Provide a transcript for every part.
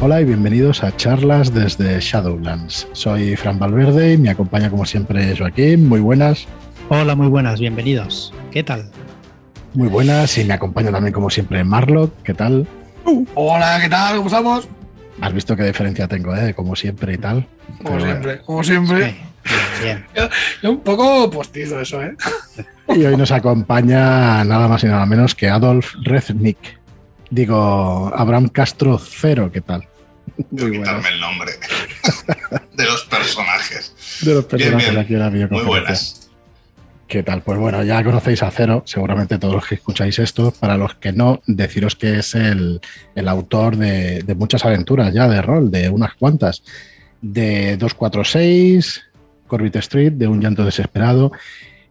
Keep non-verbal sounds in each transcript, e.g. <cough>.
Hola y bienvenidos a charlas desde Shadowlands. Soy Fran Valverde y me acompaña como siempre Joaquín. Muy buenas. Hola, muy buenas, bienvenidos. ¿Qué tal? Muy buenas y me acompaña también como siempre Marlock. ¿Qué tal? Hola, ¿qué tal? ¿Cómo estamos? Has visto qué diferencia tengo, ¿eh? Como siempre y tal. Como siempre, como siempre. Bien. Un poco postizo eso, ¿eh? Y hoy nos acompaña nada más y nada menos que Adolf Reznik. Digo, Abraham Castro Cero, ¿qué tal? Muy quitarme el nombre <laughs> de los personajes. De los personajes bien, bien. aquí en la Muy buenas. ¿Qué tal? Pues bueno, ya conocéis a Cero, seguramente todos los que escucháis esto. Para los que no, deciros que es el, el autor de, de muchas aventuras ya de rol, de unas cuantas. De 246, Corbett Street, de Un llanto desesperado,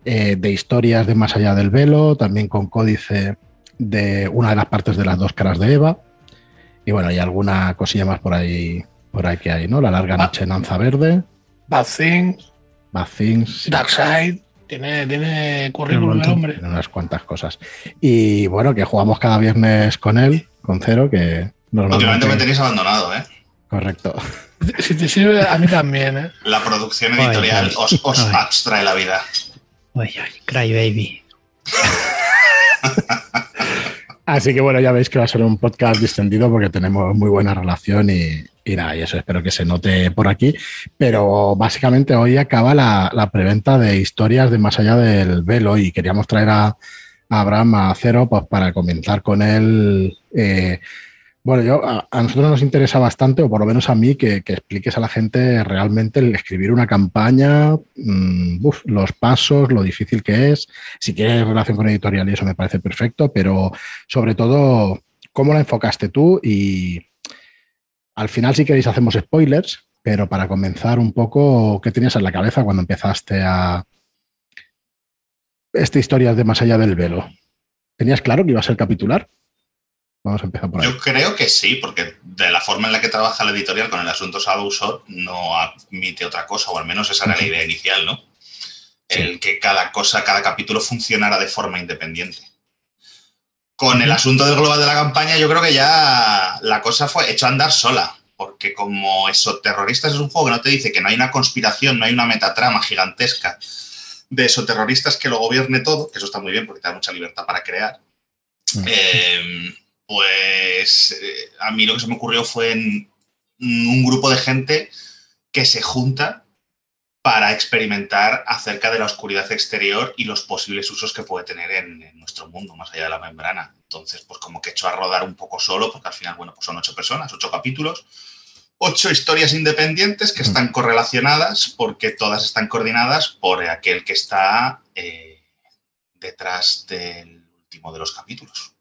eh, de historias de Más allá del velo, también con códice de una de las partes de las dos caras de Eva. Y bueno, hay alguna cosilla más por ahí, por ahí que hay, ¿no? La larga noche en Anza Verde, Bad Things, Bad Things. Darkseid. Tiene, tiene currículum el hombre. Tiene unas cuantas cosas. Y bueno, que jugamos cada viernes con él, con Cero, que Últimamente normalmente... me tenéis abandonado, ¿eh? Correcto. Si te sirve, a mí también, ¿eh? La producción Ay, editorial ay. os, os Ay. abstrae la vida. Uy, uy, cry baby. <laughs> Así que bueno, ya veis que va a ser un podcast distendido porque tenemos muy buena relación y, nada, y eso espero que se note por aquí. Pero básicamente hoy acaba la, preventa de historias de Más allá del velo y queríamos traer a, Abraham a Cero pues, para comenzar con él. eh, bueno, yo, a, nosotros nos interesa bastante, o por lo menos a mí, que, que expliques a la gente realmente el escribir una campaña, mm, los pasos, lo difícil que es. Si tienes relación con editorial y eso me parece perfecto, pero sobre todo, ¿cómo la enfocaste tú? Y al final, si queréis, hacemos spoilers, pero para comenzar un poco, ¿qué tenías en la cabeza cuando empezaste a esta historia de Más allá del velo? ¿Tenías claro que iba a ser capitular? Vamos a empezar por ahí. Yo creo que sí, porque de la forma en la que trabaja la editorial con el asunto Shadow Sword no admite otra cosa, o al menos esa era la idea inicial, ¿no? El que cada cosa, cada capítulo funcionara de forma independiente. Con el asunto del global de la campaña, yo creo que ya la cosa fue hecho a andar sola, porque como Exoterroristas es un juego que no te dice que no hay una conspiración, no hay una metatrama gigantesca de exoterroristas que lo gobierne todo, que eso está muy bien porque te da mucha libertad para crear. Eh, pues eh, a mí lo que se me ocurrió fue en un grupo de gente que se junta para experimentar acerca de la oscuridad exterior y los posibles usos que puede tener en, en nuestro mundo, más allá de la membrana. Entonces, pues como que he hecho a rodar un poco solo, porque al final, bueno, pues son ocho personas, ocho capítulos, ocho historias independientes que están correlacionadas porque todas están coordinadas por aquel que está eh, detrás del último de los capítulos.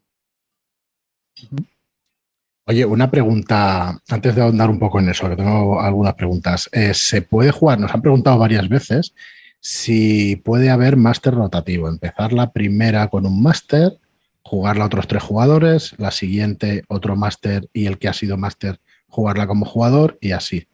Oye, una pregunta, antes de ahondar un poco en eso, que tengo algunas preguntas. Eh, ¿Se puede jugar? Nos han preguntado varias veces si puede haber máster rotativo. Empezar la primera con un máster, jugarla a otros tres jugadores, la siguiente otro máster y el que ha sido máster jugarla como jugador y así.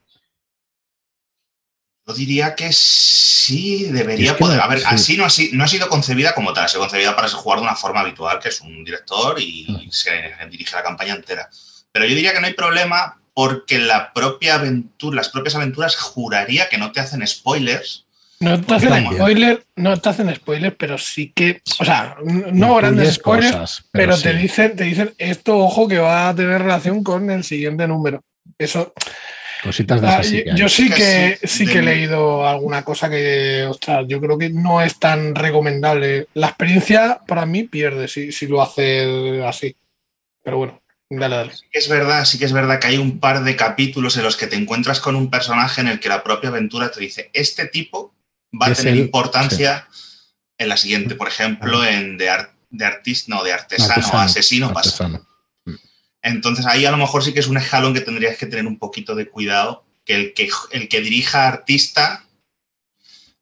Yo diría que sí, debería Es que poder. no- A ver, sí. así no ha, si- no ha sido concebida como tal, ha sido concebida para jugar de una forma habitual, que es un director y se dirige la campaña entera. Pero yo diría que no hay problema porque la propia aventura, las propias aventuras juraría que no te hacen spoilers. No te hacen También. spoiler, no te hacen spoiler, pero sí que, o sea, no grandes spoilers, cosas, pero, sí. te dicen, te dicen esto, ojo, que va a tener relación con el siguiente número. Eso, Cositas de ah, esas yo, que hay. yo sí Que sí, que he leído alguna cosa que, ostras, yo creo que no es tan recomendable. La experiencia para mí pierde si, si lo hace así. Pero bueno, dale, dale. Sí que es verdad, sí que es verdad que hay un par de capítulos en los que te encuentras con un personaje en el que la propia aventura te dice, este tipo va a Es tener el- importancia en la siguiente. Por ejemplo, en de, ar- de artista, no, de artesano, Artesano, asesino. Artesano. Entonces ahí a lo mejor sí que es un escalón que tendrías que tener un poquito de cuidado, que el que, el que dirija artista,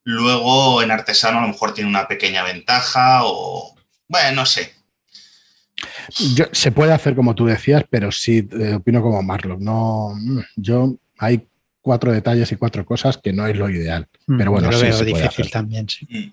luego en artesano a lo mejor tiene una pequeña ventaja o, bueno, no sé. Yo- se puede hacer como tú decías, pero sí eh, opino como Marlock. No, mm, yo hay cuatro detalles y cuatro cosas que no es lo ideal. Pero bueno, Mm, Yo lo sí, veo se puede difícil hacer. también, sí. Mm.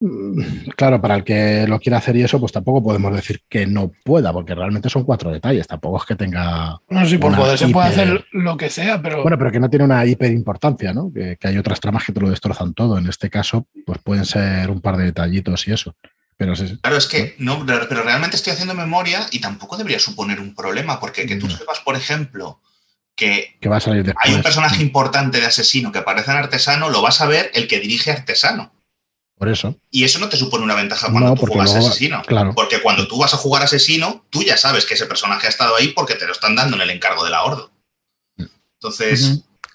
Mm, Claro, para el que lo quiera hacer y eso, pues tampoco podemos decir que no pueda, porque realmente son cuatro detalles. Tampoco es que tenga. No sé si por poder se puede hacer lo que sea, pero Bueno, pero que no tiene una hiper importancia, ¿no? Que, que hay otras tramas que te lo destrozan todo. En este caso, pues pueden ser un par de detallitos y eso. Pero sí, sí. Claro, es que no, pero realmente estoy haciendo memoria y tampoco debería suponer un problema, porque que tú No. sepas, por ejemplo, que que va a salir hay un personaje importante de asesino que aparece en artesano, lo vas a ver el que dirige artesano. Por eso, Y eso no te supone una ventaja cuando No, tú juegas luego- asesino. claro. Porque cuando tú vas a jugar asesino, tú ya sabes que ese personaje ha estado ahí porque te lo están dando en el encargo de la Ordo. Entonces,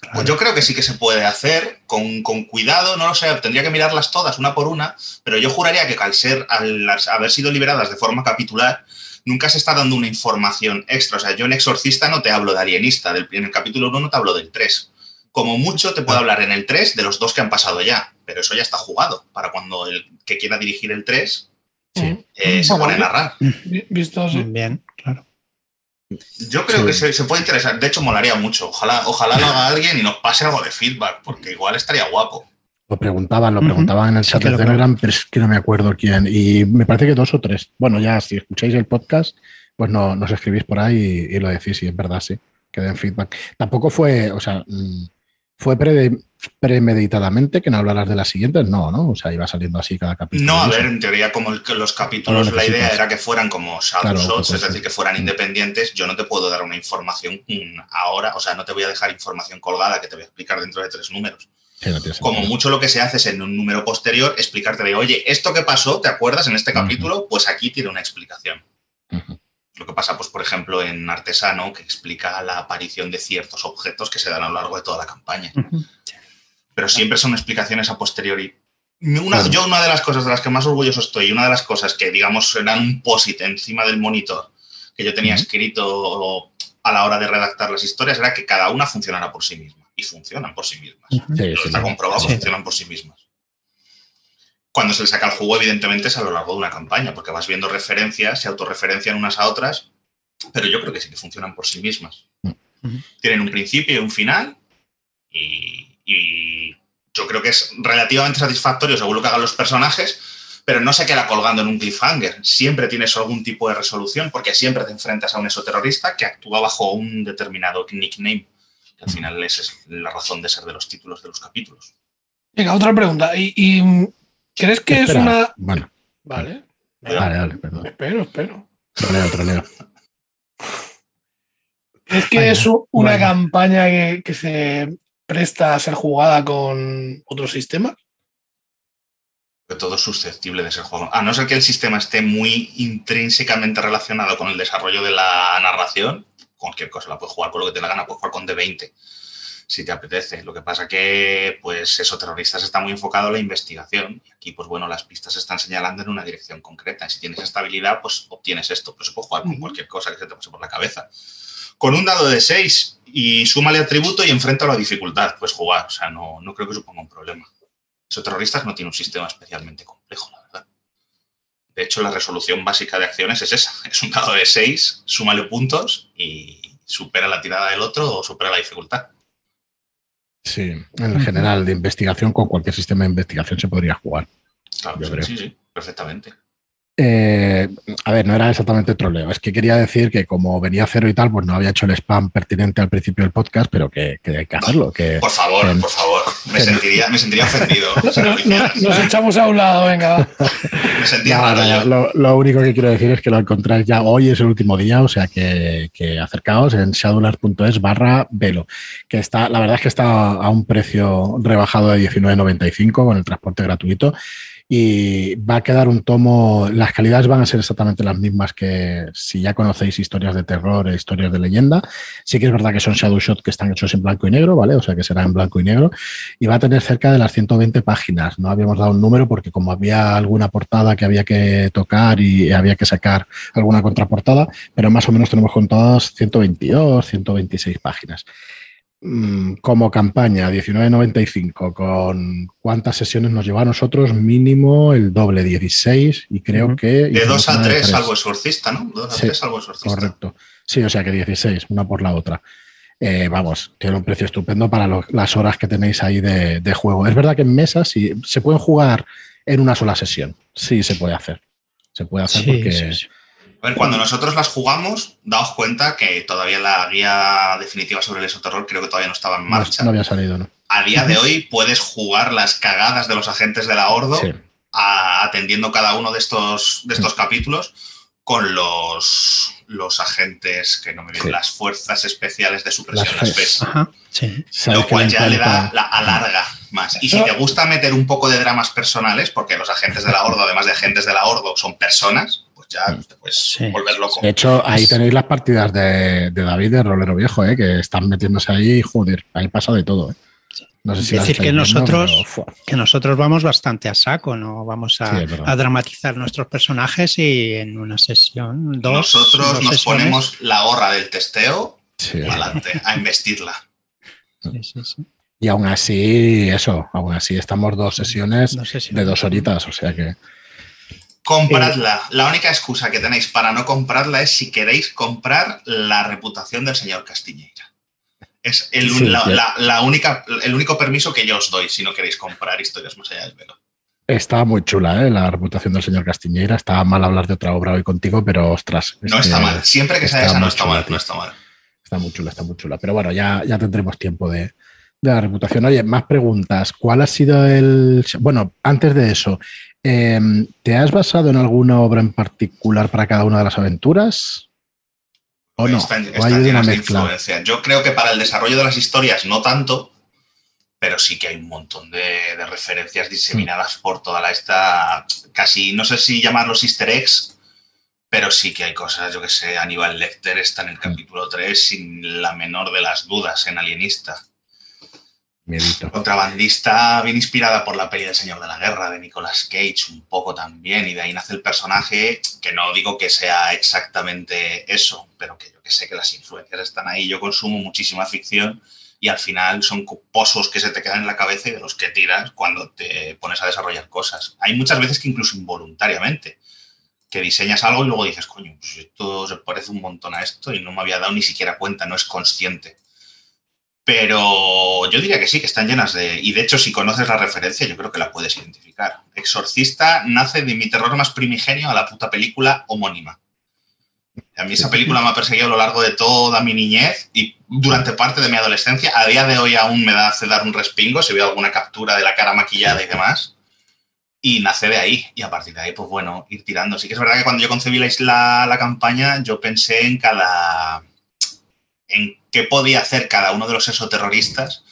pues claro. yo creo que sí que se puede hacer con, con cuidado, no lo sé, tendría que mirarlas todas una por una, pero yo juraría que al ser, al haber sido liberadas de forma capitular, nunca se está dando una información extra. O sea, yo en Exorcista no te hablo de Alienista, del, en el capítulo 1 no te hablo del 3. Como mucho te puedo hablar en el 3 de los dos que han pasado ya, pero eso ya está jugado para cuando el que quiera dirigir el 3 Sí. eh, se pone a narrar. vi- visto así. Bien, claro. Yo creo Sí. que se, se puede interesar. De hecho, molaría mucho. Ojalá, ojalá lo haga alguien y nos pase algo de feedback, porque igual estaría guapo. Lo preguntaban, lo preguntaban en el chat que de Telegram, pero es que no me acuerdo quién. Y me parece que dos o tres. Bueno, ya si escucháis el podcast, pues no, nos escribís por ahí y, y lo decís, y es verdad, sí, que den feedback. Tampoco fue, o sea, mm, fue pre- premeditadamente que no hablaras de las siguientes, no, ¿no? O sea, iba saliendo así cada capítulo. No, a ver, en teoría, como el- los capítulos, No la idea era que fueran como shadow Claro, shots, pues es decir, que fueran independientes. Yo no te puedo dar una información ahora, o sea, no te voy a dejar información colgada que te voy a explicar dentro de tres números. Sí, no tiene Como mucho lo que se hace es en un número posterior explicarte de, oye, esto que pasó, ¿te acuerdas en este capítulo? Pues aquí tiene una explicación. Ujú. Lo que pasa, pues, por ejemplo, en Artesano, que explica la aparición de ciertos objetos que se dan a lo largo de toda la campaña. Pero siempre son explicaciones a posteriori. Una. Yo una de las cosas de las que más orgulloso estoy, y una de las cosas que, digamos, eran un posit encima del monitor que yo tenía escrito a la hora de redactar las historias, era que cada una funcionara por sí misma. Y funcionan por sí mismas. Sí, está comprobado que funcionan por sí mismas. Cuando se le saca el juego, evidentemente, es a lo largo de una campaña, porque vas viendo referencias, se autorreferencian unas a otras, pero yo creo que sí que funcionan por sí mismas. Tienen un principio y un final, y, y yo creo que es relativamente satisfactorio según lo que hagan los personajes, pero no se queda colgando en un cliffhanger. Siempre tienes algún tipo de resolución, porque siempre te enfrentas a un exoterrorista que actúa bajo un determinado nickname, que al final esa es la razón de ser de los títulos de los capítulos. Venga, otra pregunta. ¿Y, y crees que Espera, es una. Bueno, Vale. vale, vale, perdón. Espero, espero. Troleo, troleo. ¿Crees que Vaya, es una campaña que, que se presta a ser jugada con otro sistema? todo es susceptible de ser jugado. A no ser que el sistema esté muy intrínsecamente relacionado con el desarrollo de la narración, cualquier cosa la puedes jugar con lo que te la gana, puedes jugar con D20 si te apetece. Lo que pasa que, pues, eso, terroristas está muy enfocado a la investigación. Y aquí, pues bueno, las pistas se están señalando en una dirección concreta. Y si tienes esta habilidad, pues obtienes esto. Pero se puede jugar con cualquier cosa que se te pase por la cabeza. Con un dado de 6 y súmale atributo y enfrenta la dificultad, pues jugar. O sea, no, no creo que suponga un problema. Eso terroristas no tiene un sistema especialmente complejo, la verdad. De hecho, la resolución básica de acciones es esa. Es un dado de 6, súmale puntos y supera la tirada del otro o supera la dificultad. Sí, en general, de investigación, con cualquier sistema de investigación se podría jugar. Claro, sí, sí, perfectamente. Eh, a ver, no era exactamente troleo. Es que quería decir que como venía cero y tal, pues no había hecho el spam pertinente al principio del podcast, pero que, que hay que hacerlo. Que, Por favor, por favor. Me en- sentiría, me sentiría ofendido. <laughs> No- no- nos echamos a un lado, venga. Me sentía yo. lo, lo único que quiero decir es que lo encontráis ya hoy, es el último día, o sea que, que acercaos en shadowlands.es barra velo, que está, la verdad es que está a un precio rebajado de 19.95 con el transporte gratuito y va a quedar un tomo, las calidades van a ser exactamente las mismas que si ya conocéis historias de terror e historias de leyenda. Sí que es verdad que son shadow shot que están hechos en blanco y negro, ¿vale? O sea que será en blanco y negro y va a tener cerca de las 120 páginas. No habíamos dado un número porque como había alguna portada que había que tocar y había que sacar alguna contraportada, pero más o menos tenemos contadas 122, 126 páginas. Mm, Como campaña, 19.95, con cuántas sesiones nos lleva a nosotros, mínimo el doble, 16, y creo que... De hicimos 2 a una de 3 tres. salvo exorcista, ¿no? 2 a Sí, 3 salvo exorcista. Correcto. Sí, o sea que 16, una por la otra. Eh, vamos, tiene un precio estupendo para lo- las horas que tenéis ahí de, de juego. Es verdad que en mesa sí, se pueden jugar en una sola sesión. Sí se puede hacer. Se puede hacer Sí, porque sí, sí. A ver, cuando nosotros las jugamos, daos cuenta que todavía la guía definitiva sobre el esoterror creo que todavía no estaba en marcha. no había salido, ¿no? A día de hoy puedes jugar las cagadas de los agentes de la Ordo Sí. a- atendiendo cada uno de estos, de estos capítulos con los, los agentes que no me vienen, Sí. las fuerzas especiales de supresión, Las las FES. Ajá, sí. Lo cual le ya le da, la alarga más. Y si te gusta meter un poco de dramas personales, porque los agentes de la Ordo, además de agentes de la Ordo, son personas, pues ya te puedes Sí. volver loco. De hecho, ahí tenéis las partidas de, de David de Rolero Viejo, ¿eh? que están metiéndose ahí y joder, ahí pasa de todo. ¿eh? No sé si las Decir que viendo, nosotros- pero, fua. Que nosotros vamos bastante a saco, ¿no? Vamos a, Sí, es verdad. a dramatizar nuestros personajes y en una sesión, dos. Nosotros dos nos sesiones- ponemos la gorra del testeo Sí. adelante, a investirla. Sí, sí, sí. Y aún así, eso, aún así estamos dos sesiones Dos sesiones. de dos horitas, o sea que Compradla. La única excusa que tenéis para no comprarla es si queréis comprar la reputación del señor Castiñeira. Es el, Sí, la, ya. la- la única, el único permiso que yo os doy si no queréis comprar historias más allá del velo. está muy chula ¿eh? la reputación del señor Castiñeira. Está mal hablar de otra obra hoy contigo, pero ostras. No está que mal. Siempre que sea está esa, no está chula, mal. tío. No está mal. Está muy chula, está muy chula. Pero bueno, ya, ya tendremos tiempo de, de la reputación. Oye, más preguntas. ¿Cuál ha sido el. Bueno, antes de eso, eh, ¿te has basado en alguna obra en particular para cada una de las aventuras? ¿O no? Están, ¿O están hay una llenas de influencia. Yo creo que para el desarrollo de las historias no tanto, pero sí que hay un montón de, de referencias diseminadas por toda la esta, casi, no sé si llamarlos easter eggs, pero sí que hay cosas, yo que sé, Aníbal Lecter está en el capítulo 3 sin la menor de las dudas en Alienista. Miedito. Contrabandista bien inspirada por la peli del Señor de la Guerra de Nicolas Cage, un poco también, y de ahí nace el personaje, que no digo que sea exactamente eso, pero que yo que sé que las influencias están ahí. Yo consumo muchísima ficción y al final son pozos que se te quedan en la cabeza y de los que tiras cuando te pones a desarrollar cosas. Hay muchas veces que incluso involuntariamente, que diseñas algo y luego dices, coño, pues esto se parece un montón a esto y no me había dado ni siquiera cuenta, no es consciente. Pero yo diría que sí, que están llenas de... Y de hecho, si conoces la referencia, yo creo que la puedes identificar. Exorcista nace de mi terror más primigenio a la puta película homónima. A mí esa película me ha perseguido a lo largo de toda mi niñez y durante parte de mi adolescencia. A día de hoy aún me da hace dar un respingo si veo alguna captura de la cara maquillada y demás. Y nace de ahí. Y a partir de ahí, pues bueno, ir tirando. Sí que es verdad que cuando yo concebí la, la, la campaña, yo pensé en cada en qué podía hacer cada uno de los exoterroristas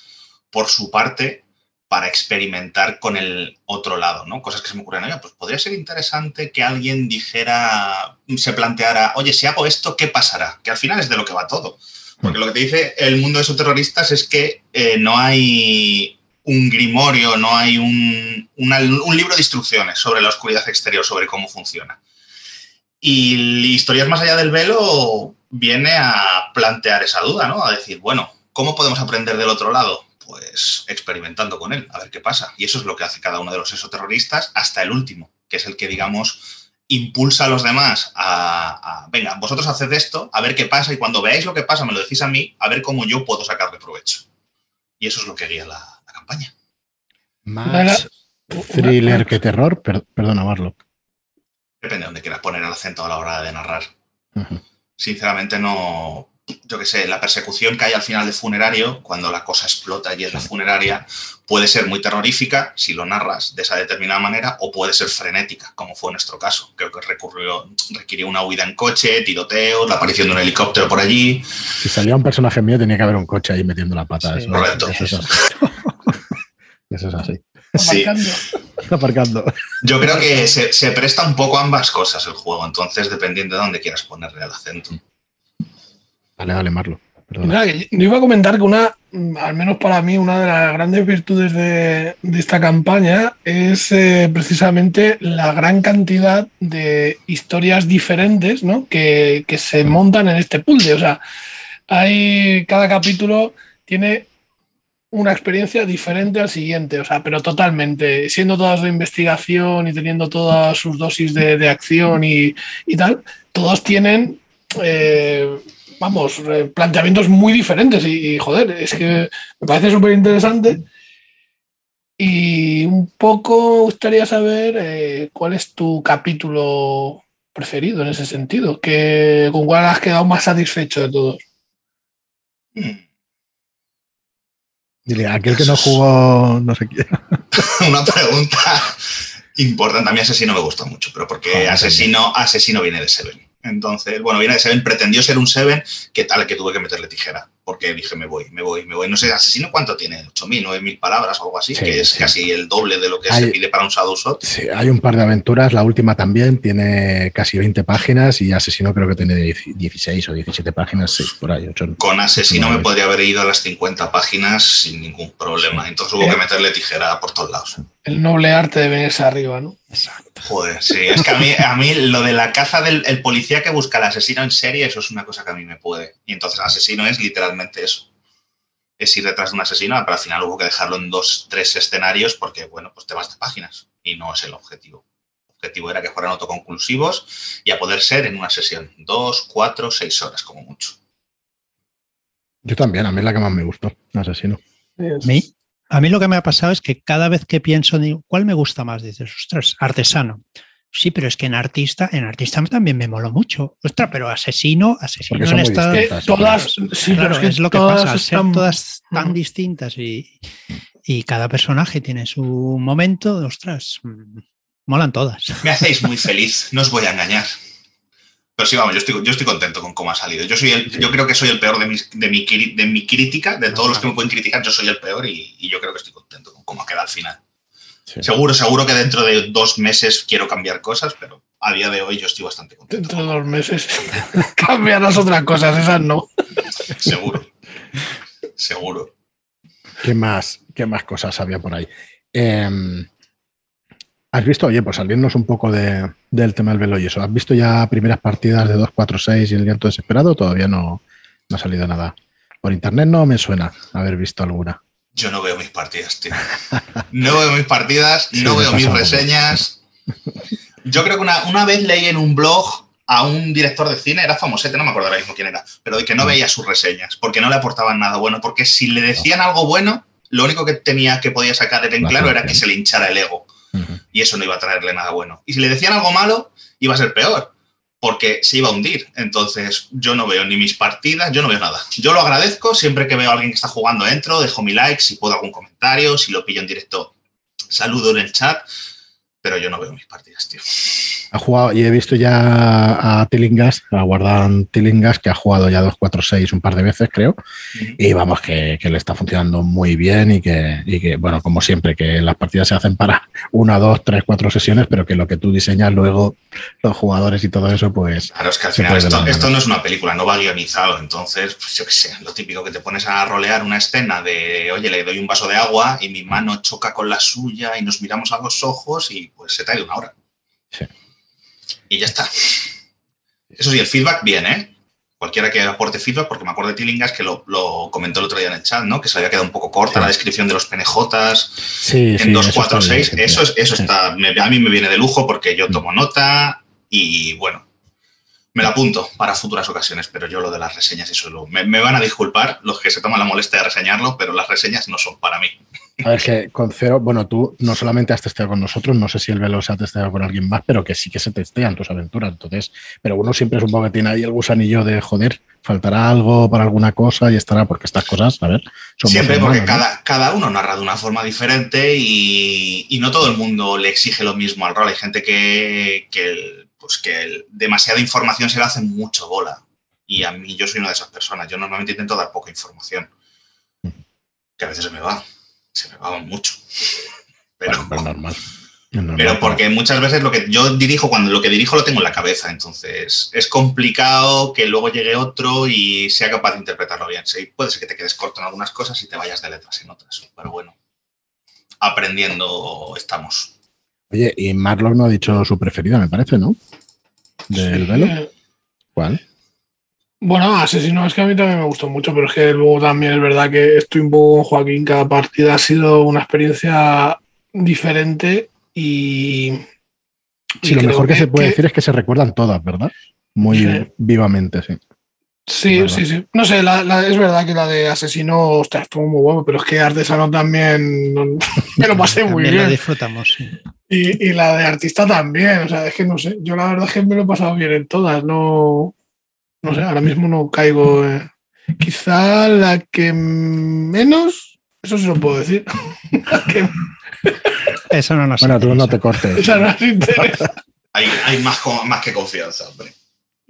por su parte para experimentar con el otro lado, ¿no? Cosas que se me ocurren, oye, pues podría ser interesante que alguien dijera, se planteara, oye, si hago esto, ¿qué pasará? Que al final es de lo que va todo. Porque lo que te dice el mundo de exoterroristas es que eh, no hay un grimorio, no hay un libro de instrucciones sobre la oscuridad exterior, sobre cómo funciona. Y historias más allá del velo viene a plantear esa duda, ¿no? A decir, bueno, ¿cómo podemos aprender del otro lado? Pues experimentando con él, a ver qué pasa. Y eso es lo que hace cada uno de los exoterroristas hasta el último, que es el que, digamos, impulsa a los demás a, a, venga, vosotros haced esto, a ver qué pasa, y cuando veáis lo que pasa, me lo decís a mí, a ver cómo yo puedo sacarle provecho. Y eso es lo que guía la, la campaña. Más thriller que terror, per, perdona, Marlock. Depende de dónde quieras poner el acento a la hora de narrar. Uh -huh. Sinceramente, no. Yo qué sé, la persecución que hay al final de funerario, cuando la cosa explota y es la funeraria, puede ser muy terrorífica si lo narras de esa determinada manera, o puede ser frenética, como fue nuestro caso. Creo que recurrió, requirió una huida en coche, tiroteos, la aparición de un helicóptero por allí. Si salía un personaje mío, tenía que haber un coche ahí metiendo la pata. Sí, eso, correcto. Eso es así. eso es así. <laughs> Sí. <laughs> Aparcando. Yo creo que se, se, presta un poco a ambas cosas el juego, entonces dependiendo de dónde quieras ponerle el acento. Dale, dale, Marlo. Nada, yo iba a comentar que una, al menos para mí, una de las grandes virtudes de, de esta campaña es eh, precisamente la gran cantidad de historias diferentes ¿no? que, que, se montan en este puzzle. O sea, hay cada capítulo tiene una experiencia diferente al siguiente, o sea, pero totalmente, siendo todas de investigación y teniendo todas sus dosis de, de acción y, y, tal, todos tienen, eh, vamos, planteamientos muy diferentes y, joder, es que me parece súper interesante. Y un poco gustaría saber eh, cuál es tu capítulo preferido en ese sentido, que, con cuál has quedado más satisfecho de todos. Dile, aquel que no jugó, no sé quién. <laughs> Una pregunta importante. A mí Asesino me gustó mucho, pero porque Asesino, Asesino viene de Seven. Entonces, bueno, viene de Seven, pretendió ser un Seven, que tal que tuve que meterle tijera, porque dije, me voy, me voy, me voy. No sé, Asesino cuánto tiene, 8.000, 9.000 palabras o algo así, Sí, que es sí. casi el doble de lo que Hay- se pide para un Shadow Shot. Sí, hay un par de aventuras, la última también tiene casi 20 páginas y Asesino creo que tiene 16 o 17 páginas, sí, por ahí. ocho. Con Asesino me podría haber ido a las 50 páginas sin ningún problema. Entonces hubo Eh. que meterle tijera por todos lados. El noble arte de venirse arriba, ¿no? Exacto. Joder, sí, es que a mí, a mí lo de la caza del el policía que busca al asesino en serie, eso es una cosa que a mí me puede. Y entonces asesino es literalmente eso. Es ir detrás de un asesino, pero al final hubo que dejarlo en dos, tres escenarios porque, bueno, pues te vas de páginas y no es el objetivo. El objetivo era que fueran autoconclusivos y a poder ser en una sesión. Dos, cuatro, seis horas como mucho. Yo también, a mí es la que más me gustó, Asesino. A mí, a mí lo que me ha pasado es que cada vez que pienso, digo, ¿cuál me gusta más? Dices, ostras, artesano. Sí, pero es que en artista, en artista también me moló mucho. Ostras, pero asesino, asesino en muy esta. distintas. Eh, todas, sí, Claro, es, que lo que todas pasa, ser están- todas tan Mm. distintas y, y cada personaje tiene su momento, ostras, mm, molan todas. Me hacéis muy feliz, no os voy a engañar. Pero sí, vamos, yo estoy, yo estoy contento con cómo ha salido. Yo, soy el, yo creo que soy el peor de, mis- de, mi, de mi crítica, de todos los que me pueden criticar, yo soy el peor y, y yo creo que estoy contento con cómo queda al final. Sí. Seguro, seguro que dentro de dos meses quiero cambiar cosas, pero a día de hoy yo estoy bastante contento. Dentro de dos meses <laughs> cambiarás otras cosas, esas no. Seguro. Seguro. ¿Qué más, qué más cosas había por ahí? Eh, ¿Has visto, oye, pues salirnos un poco de- del tema del velo y eso? ¿Has visto ya primeras partidas de 2, 4, 6 y el llanto desesperado? Todavía no, no ha salido nada. Por internet no me suena haber visto alguna. Yo no veo mis partidas, tío. No veo mis partidas, no veo mis reseñas. Yo creo que una, una vez leí en un blog a un director de cine, era famosete, no me acuerdo ahora mismo quién era, pero de que no Mm. veía sus reseñas, porque no le aportaban nada bueno, porque si le decían algo bueno, lo único que tenía que podía sacar en La claro era que se le hinchara el ego, Y eso no iba a traerle nada bueno. Y si le decían algo malo, iba a ser peor, porque se iba a hundir. Entonces, yo no veo ni mis partidas, yo no veo nada. Yo lo agradezco, siempre que veo a alguien que está jugando entro, dejo mi like, si puedo algún comentario, si lo pillo en directo, saludo en el chat, pero yo no veo mis partidas, tío. Ha jugado, y he visto ya a Tillingas, a Guardan Tillingas, que ha jugado ya 2, 4, 6 un par de veces, creo. Y vamos, que, que le está funcionando muy bien y que, y que, bueno, como siempre, que las partidas se hacen para una, dos, tres, cuatro sesiones, pero que lo que tú diseñas luego, los jugadores y todo eso, pues Claro, es que al final esto, esto ¿no? es una película, no va guionizado. Entonces, pues yo qué sé, lo típico que te pones a rolear una escena de, oye, le doy un vaso de agua y mi mano choca con la suya y nos miramos a los ojos y pues se ido una hora. Sí. Y ya está. Eso sí, el feedback bien, ¿eh? Cualquiera que aporte feedback, porque me acuerdo de Tilingas que lo, lo comentó el otro día en el chat, ¿no? Que se había quedado un poco corta Sí. la descripción de los PNJs sí, en sí, 2, eso 4, está bien, 6. sí, Eso, es- eso está, me- a mí me viene de lujo porque yo tomo nota y bueno, me la apunto para futuras ocasiones, pero yo lo de las reseñas, eso lo, me, me van a disculpar los que se toman la molestia de reseñarlo, pero las reseñas no son para mí. A ver, que con cero, bueno, tú no solamente has testeado con nosotros, no sé si el velo se ha testeado con alguien más, pero que sí que se testean tus aventuras. Entonces, pero uno siempre es un poco que tiene ahí el gusanillo de joder, faltará algo para alguna cosa y estará, porque estas cosas, a ver, Siempre porque cada, cada uno narra de una forma diferente y, y no todo el mundo le exige lo mismo al rol. Hay gente que, que, pues que el- demasiada información se le hace mucho bola. Y a mí yo soy una de esas personas. Yo normalmente intento dar poca información. Que a veces se me va. Se me va mucho. Pero, Bueno, normal. Es normal. pero porque muchas veces lo que yo dirijo, cuando lo que dirijo lo tengo en la cabeza, entonces es complicado que luego llegue otro y sea capaz de interpretarlo bien. Sí, puede ser que te quedes corto en algunas cosas y te vayas de letras en otras, pero bueno, aprendiendo estamos. Oye, y Marlock no ha dicho su preferida, me parece, ¿no? Del Sí. velo. ¿Cuál? Bueno, Asesino es que a mí también me gustó mucho, pero es que luego también es verdad que estoy un poco con Joaquín. Cada partida ha sido una experiencia diferente y. Sí, y lo mejor que, se puede decir es que se recuerdan todas, ¿verdad? Muy Sí. vivamente, sí. Sí, ¿verdad? sí, sí. No sé, la- la- es verdad que la de asesino, ostras, estuvo muy bueno, pero es que artesano también no- <laughs> me lo pasé muy bien. disfrutamos. sí. Y, y la de artista también. O sea, es que no sé. Yo la verdad es que me lo he pasado bien en todas. No, no sé, ahora mismo no caigo. eh. Quizá la que menos, eso sí lo puedo decir. <laughs> La que Eso no nos Bueno, tú no te cortes. esa nos interesa. Hay, hay más, más que confianza, hombre.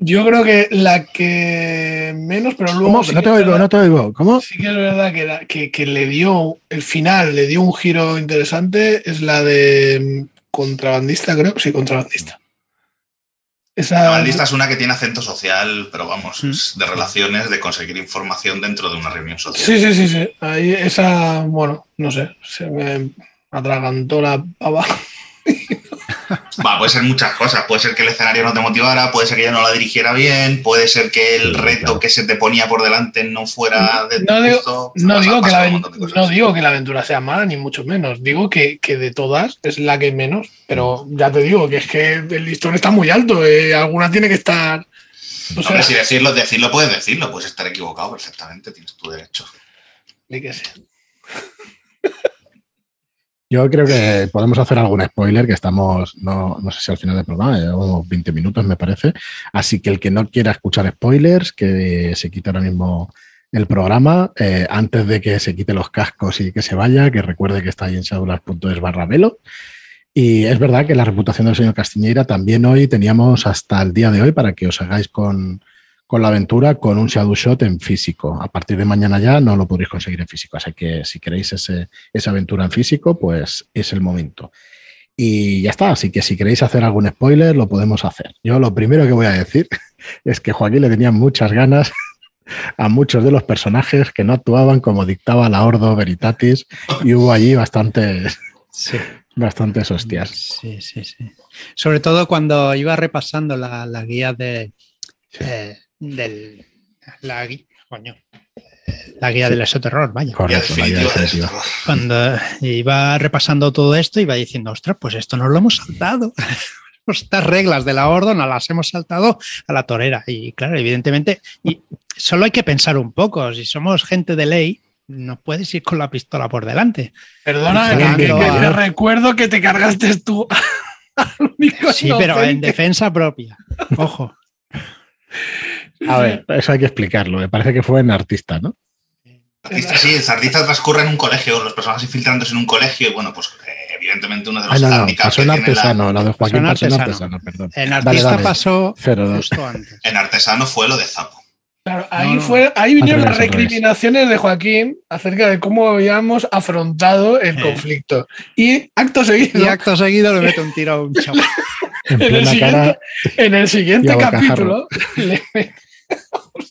Yo creo que la que menos, pero luego. ¿Cómo? sí No que te es oigo, verdad- no te oigo. ¿Cómo? Sí que es verdad que, la- que, que le dio, el final le dio un giro interesante, es la de mm, contrabandista, creo. Sí, contrabandista. Esa, La bandista es una que tiene acento social, pero vamos, Mm. es de relaciones, de conseguir información dentro de una reunión social. Sí, sí, sí, sí. Ahí esa, bueno, no sé, se me atragantó la pava. <laughs> <laughs> Va, puede ser muchas cosas. Puede ser que el escenario no te motivara, puede ser que ella no la dirigiera bien, puede ser que el Sí, reto claro. que se te ponía por delante no fuera de No tu digo- gusto. No Pasa- digo, que la, de no digo que aventura sea mala, ni mucho menos. Digo que, que de todas es la que menos, pero ya te digo que es que el listón está muy alto. eh, alguna tiene que estar. O sea, Hombre, si decirlo, decirlo puedes decirlo, puedes estar equivocado perfectamente, tienes tu derecho. ni que sé. Yo creo que podemos hacer algún spoiler, que estamos, no, no sé si al final del programa, llevamos 20 minutos me parece. Así que el que no quiera escuchar spoilers, que se quite ahora mismo el programa, eh, antes de que se quite los cascos y que se vaya, que recuerde que está ahí en shadulas.es barra velo. Y es verdad que la reputación del señor Castiñeira también hoy teníamos hasta el día de hoy para que os hagáis con, con la aventura con un Shadow Shot en físico. A partir de mañana ya no lo podréis conseguir en físico. Así que si queréis ese, esa aventura en físico, pues es el momento. Y ya está, así que si queréis hacer algún spoiler, lo podemos hacer. Yo lo primero que voy a decir <laughs> es que Joaquín le tenía muchas ganas <laughs> a muchos de los personajes que no actuaban como dictaba la Ordo Veritatis y hubo allí bastantes, Sí. <laughs> bastantes hostias. Sí, sí, sí. Sobre todo cuando iba repasando la, la guía de eh, del la, coño, la guía del exoterror, vaya. Correcto, la guía. Cuando iba repasando todo esto, iba diciendo, ostras, pues esto nos lo hemos saltado. <laughs> Estas reglas de la Ordo nos las hemos saltado a la torera. Y claro, evidentemente, y solo hay que pensar un poco. Si somos gente de ley, no puedes ir con la pistola por delante. Perdona, que, te recuerdo que te cargaste tú <laughs> al único Sí, pero en defensa propia. Ojo. <laughs> A ver, eso hay que explicarlo. Me parece que fue en artista, ¿no? Artista, sí, el artista transcurre en un colegio, los personajes infiltrándose en un colegio y bueno, pues eh, evidentemente uno de los Ah, no, no, pasó en la- artesano, la de Joaquín Pasó en artesano. artesano, perdón. En artista dale. pasó 0-2. justo antes. en artesano fue lo de Zapo. Claro, ahí, No, no. fue, ahí vinieron Al las recriminaciones de Joaquín acerca de cómo habíamos afrontado el conflicto. Y acto seguido, Y acto seguido le meto un tiro a un chaval. <laughs> En en el siguiente, en el siguiente capítulo, le- Hostias. <laughs>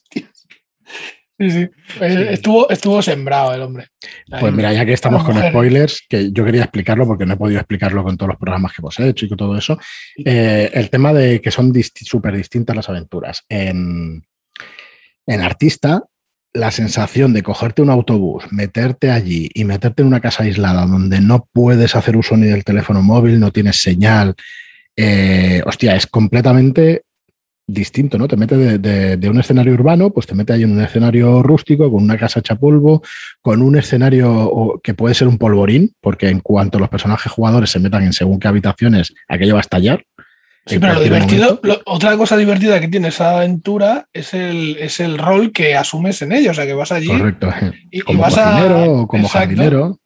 Sí, sí. Eh, Estuvo, estuvo sembrado el hombre. Pues mira, ya que estamos con spoilers, que yo quería explicarlo porque no he podido explicarlo con todos los programas que hemos hecho y con todo eso, eh, el tema de que son súper distintas las aventuras. En, en Artista, la sensación de cogerte un autobús, meterte allí y meterte en una casa aislada donde no puedes hacer uso ni del teléfono móvil, no tienes señal, eh, hostia, es completamente distinto, ¿no? Te mete de, de- de un escenario urbano, pues te mete ahí en un escenario rústico, con una casa hecha polvo, con un escenario que puede ser un polvorín, porque en cuanto los personajes jugadores se metan en según qué habitaciones, aquello va a estallar. Sí, pero lo divertido, lo- otra cosa divertida que tiene esa aventura es el, es el rol que asumes en ello. O sea, que vas allí Correcto. y, y Como vas cocinero a. o como Exacto. jardinero.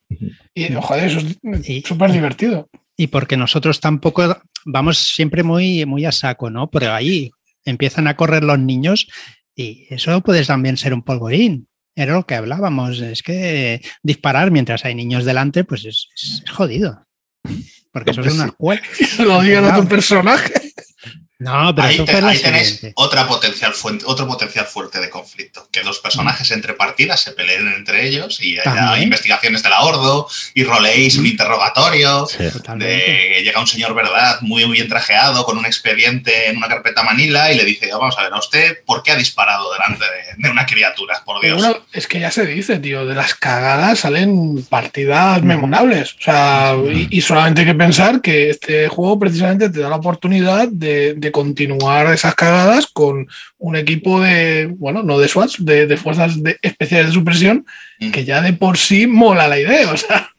Y, joder, eso Y- es súper divertido. Y porque nosotros tampoco vamos siempre muy, muy a saco, ¿no? Pero ahí empiezan a correr los niños y eso puede también ser un polvorín. Era lo que hablábamos. Es que disparar mientras hay niños delante, pues es, es jodido. Porque eso es una escuela. <laughs> Se lo digan a tu personaje. No, pero Ahí, eso te- fue la ahí tenéis otra potencial fuente, otro potencial fuerte de conflicto. Que dos personajes entre partidas se peleen entre ellos y haya También. investigaciones de la Ordo y roleéis un interrogatorio. Sí. De que llega un señor verdad muy bien trajeado con un expediente en una carpeta manila y le dice, vamos a ver, a usted, ¿por qué ha disparado delante de, de una criatura? Por Dios. bueno, es que ya se dice, tío, de las cagadas salen partidas memorables. O sea, y, y solamente hay que pensar que este juego precisamente te da la oportunidad de, de de continuar esas cagadas con un equipo de, bueno, no de SWAT, de, fuerzas de, especiales de supresión, mm. que ya de por sí mola la idea. O sea,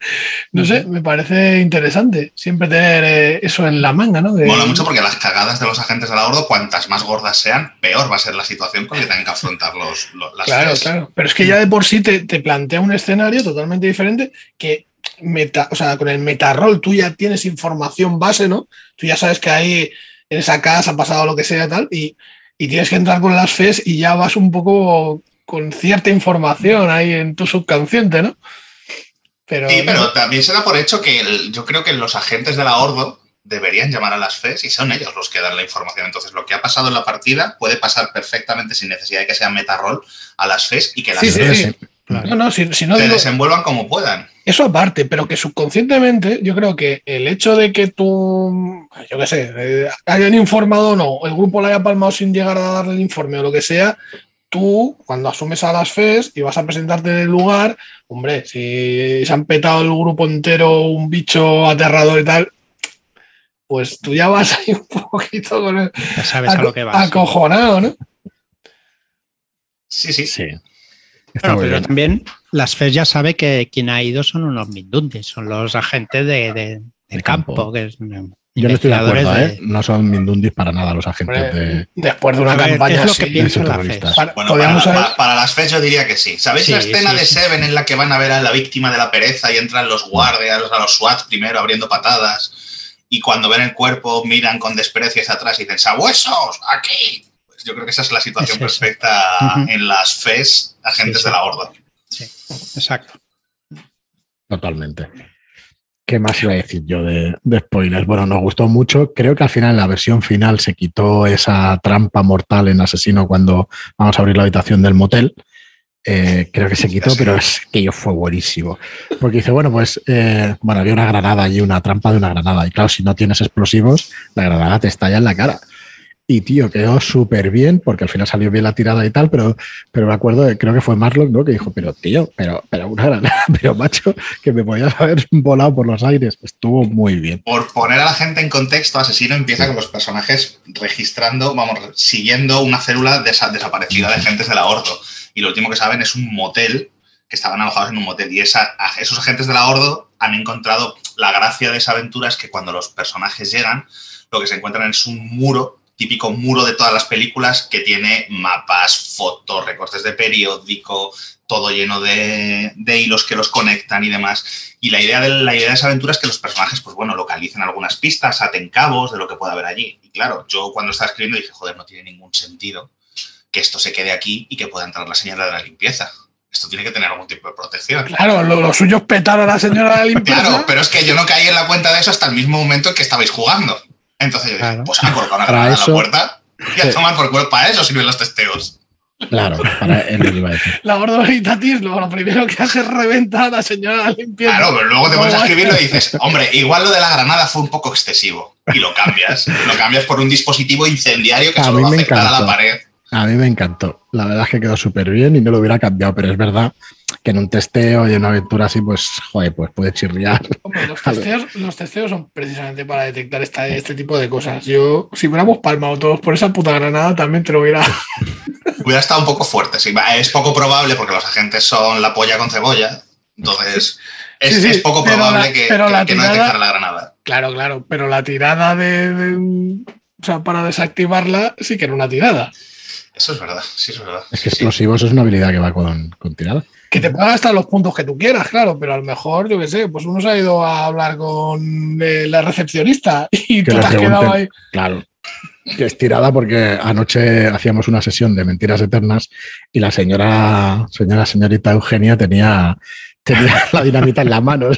no sé, me parece interesante siempre tener eh, eso en la manga, ¿no? Mola mucho porque las cagadas de los agentes de la Ordo, cuantas más gordas sean, peor va a ser la situación con que tengan que afrontar los, las Claro, claro. Pero es que ya de por sí te, te plantea un escenario totalmente diferente que meta, o sea, con el metarrol tú ya tienes información base, ¿no? Tú ya sabes que ahí en esa casa ha pasado lo que sea tal, y, tienes que entrar con las FES y ya vas un poco con cierta información ahí en tu subconsciente, ¿no? Pero, sí, pero también se da por hecho que yo creo que los agentes de la Ordo deberían llamar a las FES y son ellos los que dan la información. Entonces, lo que ha pasado en la partida puede pasar perfectamente sin necesidad de que sea metarrol a las FES y que las FES no, no, si, no se desenvuelvan como puedan. Eso aparte, pero que subconscientemente yo creo que el hecho de que tú, yo qué sé, eh, hayan informado o no, el grupo lo haya palmado sin llegar a darle el informe o lo que sea, tú, cuando asumes a las FES y vas a presentarte en el lugar, hombre, si se han petado el grupo entero un bicho aterrador y tal, pues tú ya vas ahí un poquito con el, ya sabes a lo que vas. acojonado, ¿no? Sí, sí. Sí pero también las FES ya sabe que quien ha ido son unos mindundis, son los agentes de, del campo. que es, yo no estoy de acuerdo, ¿eh? No son mindundis para nada los agentes de. Después de una campaña es Para, bueno, para, las FES yo diría que sí. ¿Sabéis la escena de Seven en la que van a ver a la víctima de la pereza y entran los guardias, a los SWAT primero abriendo patadas? Y cuando ven el cuerpo miran con desprecio hacia atrás y dicen ¡Sabuesos! ¡Aquí! Yo creo que esa es la situación perfecta en las FES agentes de la Horda. Sí, exacto. Totalmente. ¿Qué más iba a decir yo de, spoilers? Bueno, nos gustó mucho. Creo que al final, en la versión final, se quitó esa trampa mortal en Asesino cuando vamos a abrir la habitación del motel. Eh, creo que se quitó, pero es que yo fue buenísimo. Porque dice, bueno, pues, eh, bueno, había una granada allí, una trampa de una granada. Y claro, si no tienes explosivos, la granada te estalla en la cara. Y tío, quedó súper bien, porque al final salió bien la tirada y tal, pero, pero me acuerdo, creo que fue Marlock, ¿no? Que dijo, pero tío, pero, pero una granada, <laughs> pero macho, que me podías haber volado por los aires. Estuvo muy bien. Por poner a la gente en contexto, Asesino empieza con los personajes registrando, vamos, siguiendo una célula desaparecida de agentes de la Ordo. Y lo último que saben es un motel, que estaban alojados en un motel. Y esa, esos agentes de la Ordo han encontrado la gracia de esa aventura es que cuando los personajes llegan, lo que se encuentran es un muro típico muro de todas las películas que tiene mapas, fotos, recortes de periódico, todo lleno de, hilos que los conectan y demás. Y la idea, de, la idea de esa aventura es que los personajes, pues bueno, localicen algunas pistas, aten cabos de lo que pueda haber allí. Y claro, yo cuando estaba escribiendo dije, joder, no tiene ningún sentido que esto se quede aquí y que pueda entrar la señora de la limpieza. Esto tiene que tener algún tipo de protección. Claro, lo, suyo es petar a la señora de la <laughs> limpieza. Claro, pero es que yo no caí en la cuenta de eso hasta el mismo momento en que estabais jugando. Entonces yo dije, pues a colocar una granada en la puerta y a tomar por cuerpo para eso sirven los testeos. Claro, para él iba a decir. La gordo lo, lo primero que hace es reventar a la señora limpieza. Claro, pero luego te pones a escribirlo y dices, hombre, igual lo de la granada fue un poco excesivo. Y lo cambias. lo cambias por un dispositivo incendiario que a solo va a afectar a la pared. A mí me encantó. La verdad es que quedó súper bien y no lo hubiera cambiado, pero es verdad que en un testeo y en una aventura así, pues, joder, pues puede chirriar. <laughs> los, testeos, son precisamente para detectar este tipo de cosas. Yo, si hubiéramos palmado todos por esa puta granada, también te lo hubiera. <laughs> hubiera estado un poco fuerte, sí. Es poco probable porque los agentes son la polla con cebolla. Entonces, es, poco probable que, no detectara la granada. Claro, claro, pero la tirada de, O sea, para desactivarla sí que era una tirada. Eso es verdad, sí, eso es verdad. Es que explosivos es una habilidad que va con, con tirada. Que te pueda gastar los puntos que tú quieras, claro, pero a lo mejor, yo qué sé, pues uno se ha ido a hablar con eh, la recepcionista <laughs> y tú te has quedado ahí. Claro. Que es tirada porque anoche hacíamos una sesión de mentiras eternas y la señora, señora, señorita Eugenia tenía, tenía <laughs> la dinamita en la mano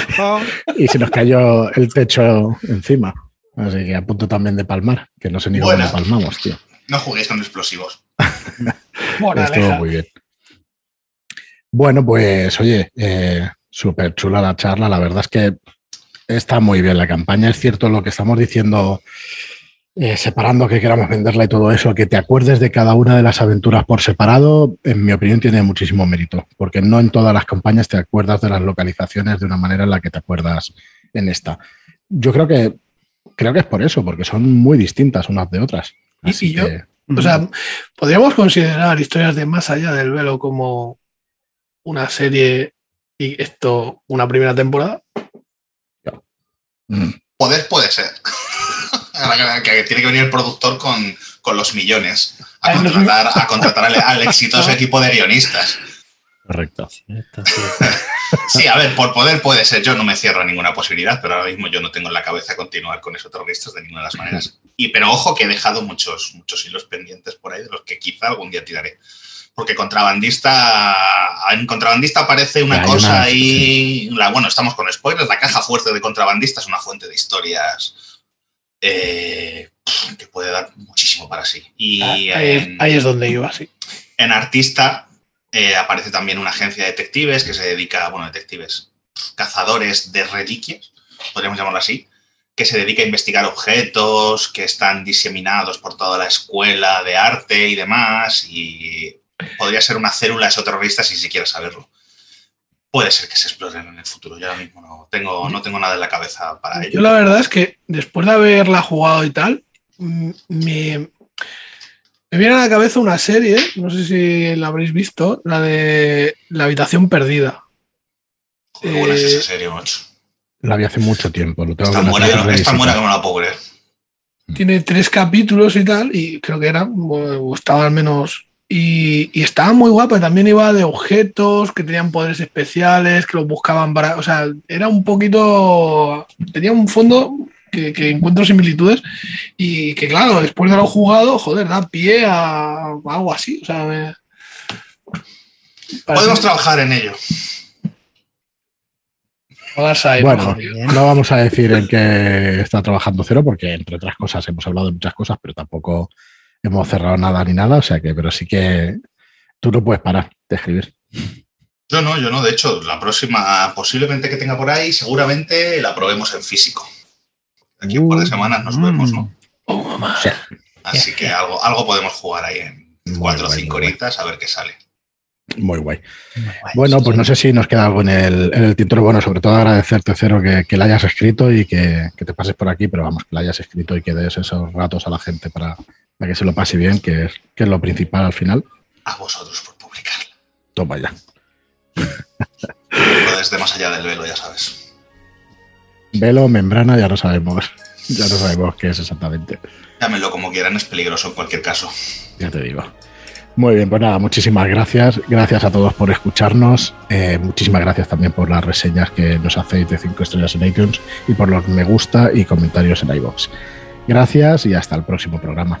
<laughs> y se nos cayó el techo encima. Así que a punto también de palmar, que no sé ni cómo palmamos, tío. No juguéis con explosivos. Estuvo muy bien. Bueno, pues oye, eh, súper chula la charla. La verdad es que está muy bien la campaña. Es cierto lo que estamos diciendo, eh, separando que queramos venderla y todo eso, que te acuerdes de cada una de las aventuras por separado, en mi opinión tiene muchísimo mérito, porque no en todas las campañas te acuerdas de las localizaciones de una manera en la que te acuerdas en esta. Yo creo que creo que es por eso, porque son muy distintas unas de otras. Así y yo- que- O sea, podríamos considerar historias de más allá del velo como una serie y esto una primera temporada. mm, Poder puede ser. <laughs> Que, tiene que venir el productor con, con los millones a no- contratar, a contratar al, al exitoso equipo de guionistas. correcto. <laughs> Sí, a ver, por poder puede ser. Yo no me cierro a ninguna posibilidad, pero ahora mismo yo no tengo en la cabeza continuar con esos terroristas de ninguna de las maneras. <laughs> Y pero ojo que he dejado muchos, muchos hilos pendientes por ahí de los que quizá algún día tiraré. Porque contrabandista, en contrabandista aparece una cosa una- ahí. La, bueno, estamos con spoilers. La caja fuerte de contrabandista es una fuente de historias eh, que puede dar muchísimo para sí. Y Ah, ahí, es, en- ahí es donde iba, sí. en Artista eh, aparece también una agencia de detectives que se dedica, bueno, detectives, cazadores de reliquias, podríamos llamarlo así, que se dedica a investigar objetos que están diseminados por toda la escuela de arte y demás, y podría ser una célula esoterrorista sin siquiera saberlo. Puede ser que se exploren en el futuro. Yo ahora mismo no tengo, no tengo nada en la cabeza para ello. Yo la verdad es que después de haberla jugado y tal, mm, me, me viene a la cabeza una serie, no sé si la habréis visto, la de La habitación perdida. Joder, buena es esa eh, serie, macho. La vi hace mucho tiempo. Lo tengo Es tan que buena, no- es buena que no la puedo creer. Tiene tres capítulos y tal, y creo que era, o estaba al menos. Y, y estaba muy guapa, también iba de objetos que tenían poderes especiales, que los buscaban para. O sea, era un poquito. Tenía un fondo que, que encuentro similitudes, y que, claro, después de lo jugado, joder, da pie a algo así. O sea, me. Podemos trabajar en ello. Bueno, no vamos a decir en qué está trabajando Cero, porque entre otras cosas hemos hablado de muchas cosas, pero tampoco hemos cerrado nada ni nada. O sea que, pero sí que tú no puedes parar de escribir. Yo no, yo no. De hecho, la próxima posiblemente que tenga por ahí, seguramente la probemos en físico. Aquí un par de semanas nos Mm. vemos, ¿no? Oh, mamá. Así que algo, algo podemos jugar ahí en Muy cuatro o cinco horitas a ver qué sale. Muy guay. Muy guay. Bueno, pues no sé si nos queda algo en el, en el tintero. Bueno, sobre todo agradecerte, Cero, que, que la hayas escrito y que, que te pases por aquí, pero vamos, que la hayas escrito y que des esos ratos a la gente para, para que se lo pase bien, que es, que es lo principal al final. A vosotros por publicarla. Toma ya. Desde más allá del velo, ya sabes. Velo, membrana, ya no sabemos. <laughs> Ya no sabemos qué es exactamente. Llámenlo como quieran, es peligroso en cualquier caso. Ya te digo. Muy bien, pues nada, muchísimas gracias. Gracias a todos por escucharnos. Eh, muchísimas gracias también por las reseñas que nos hacéis de 5 estrellas en iTunes y por los me gusta y comentarios en iBox. Gracias y hasta el próximo programa.